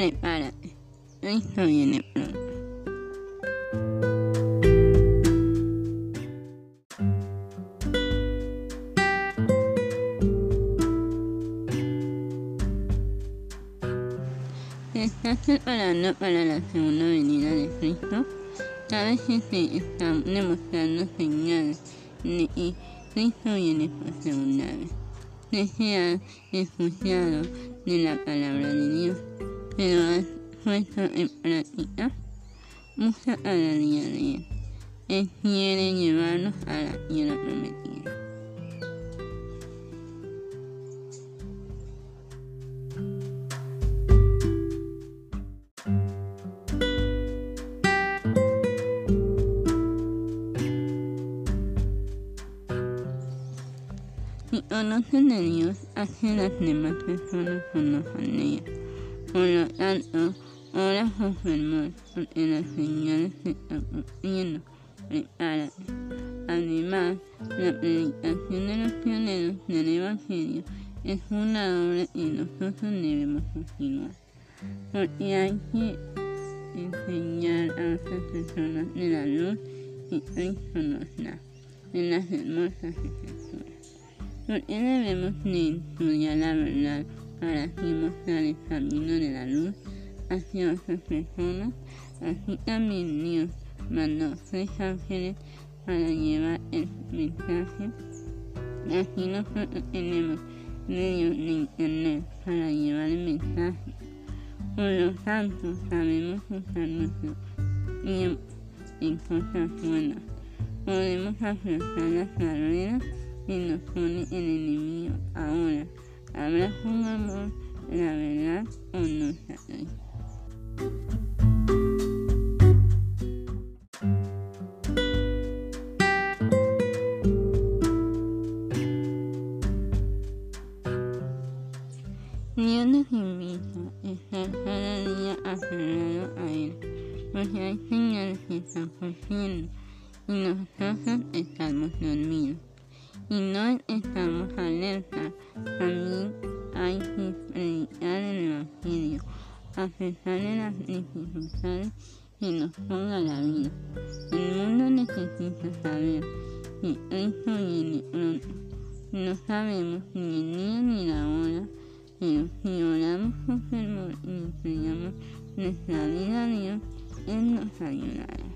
prepárate. Esto viene pronto. ¿Te estás preparando para la segunda venida de Cristo? Sabes que se están demostrando señales de que Cristo viene por segunda vez. Ha escuchado de la palabra de Dios, pero has puesto en práctica. Busca cada día de Él. Él quiere llevarnos a la tierra prometida. Si conocen de Dios, hacen las demás personas conozcan de ella. Por lo tanto, ora con fervor, porque las señales se están cumpliendo. Prepárate. Además, la predicación de los pioneros del Evangelio es una obra que nosotros debemos continuar. Porque hay que enseñar a otras personas de la luz que Cristo nos da, en las hermosas escrituras. ¿Por qué debemos de estudiar la verdad para así mostrar el camino de la luz hacia otras personas? Así también Dios mandó tres ángeles para llevar el mensaje. Así nosotros tenemos medios de internet para llevar el mensaje. Por lo tanto, sabemos usar nuestro tiempo en cosas buenas. Podemos afrontar las barreras que nos pone el enemigo ahora. Habrá amor, la verdad o no sabréis. Dios nos invita a estar cada día aferrado a Él, porque hay señales que están cumpliendo y nosotros estamos dormidos y no estamos alerta. También hay que predicar el Evangelio, a pesar de las dificultades que nos ponga la vida. El mundo necesita saber que Cristo viene pronto. No sabemos ni el día ni la hora, pero si oramos con fervor y entregamos nuestra vida a Dios, Él nos ayudará.